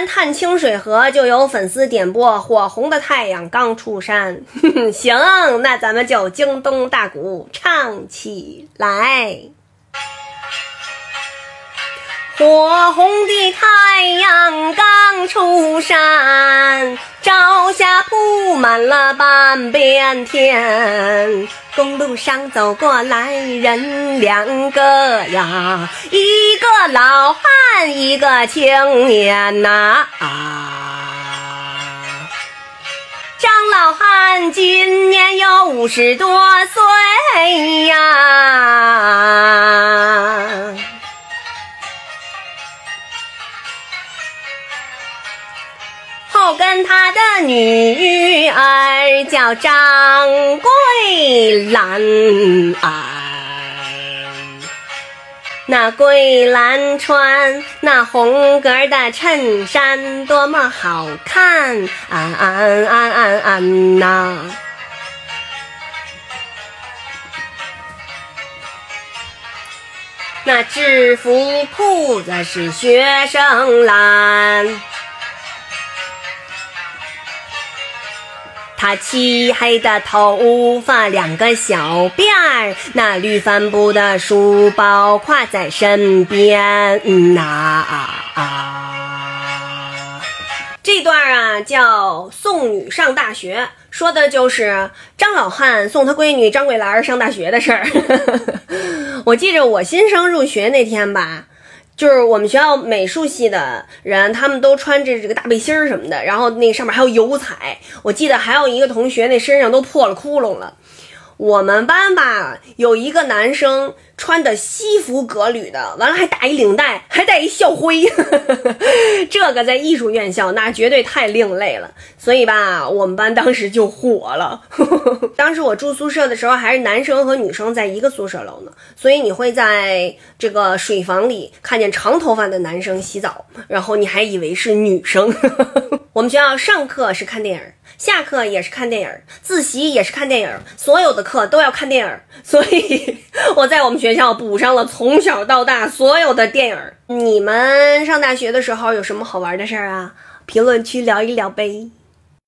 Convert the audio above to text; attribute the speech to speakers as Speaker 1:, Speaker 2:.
Speaker 1: 完探清水河，就有粉丝点播《火红的太阳刚出山》。行，那咱们就京东大鼓唱起来。火红的太阳刚出山，朝霞铺满了半边天。公路上走过来人两个呀，一个老汉，一个青年呐。啊张老汉今年有五十多岁呀。后跟他的女叫张桂兰，那桂兰穿那红格的衬衫多么好看啊啊啊啊啊呐！那制服裤子是学生蓝。他漆黑的头发，两个小辫儿，那绿帆布的书包挎在身边呐啊啊。这段啊叫送女上大学，说的就是张老汉送他闺女张桂兰上大学的事儿。我记着我新生入学那天吧。就是我们学校美术系的人，他们都穿着这个大背心儿什么的，然后那上面还有油彩。我记得还有一个同学那身上都破了窟窿了。我们班吧有一个男生。穿的西服革履的，完了还打一领带，还带一校徽，这个在艺术院校那绝对太另类了。所以吧，我们班当时就火了。当时我住宿舍的时候，还是男生和女生在一个宿舍楼呢，所以你会在这个水房里看见长头发的男生洗澡，然后你还以为是女生。我们学校上课是看电影，下课也是看电影，自习也是看电影，所有的课都要看电影。所以我在我们学。校补上了从小到大所有的电影。你们上大学的时候有什么好玩的事儿啊？评论区聊一聊呗。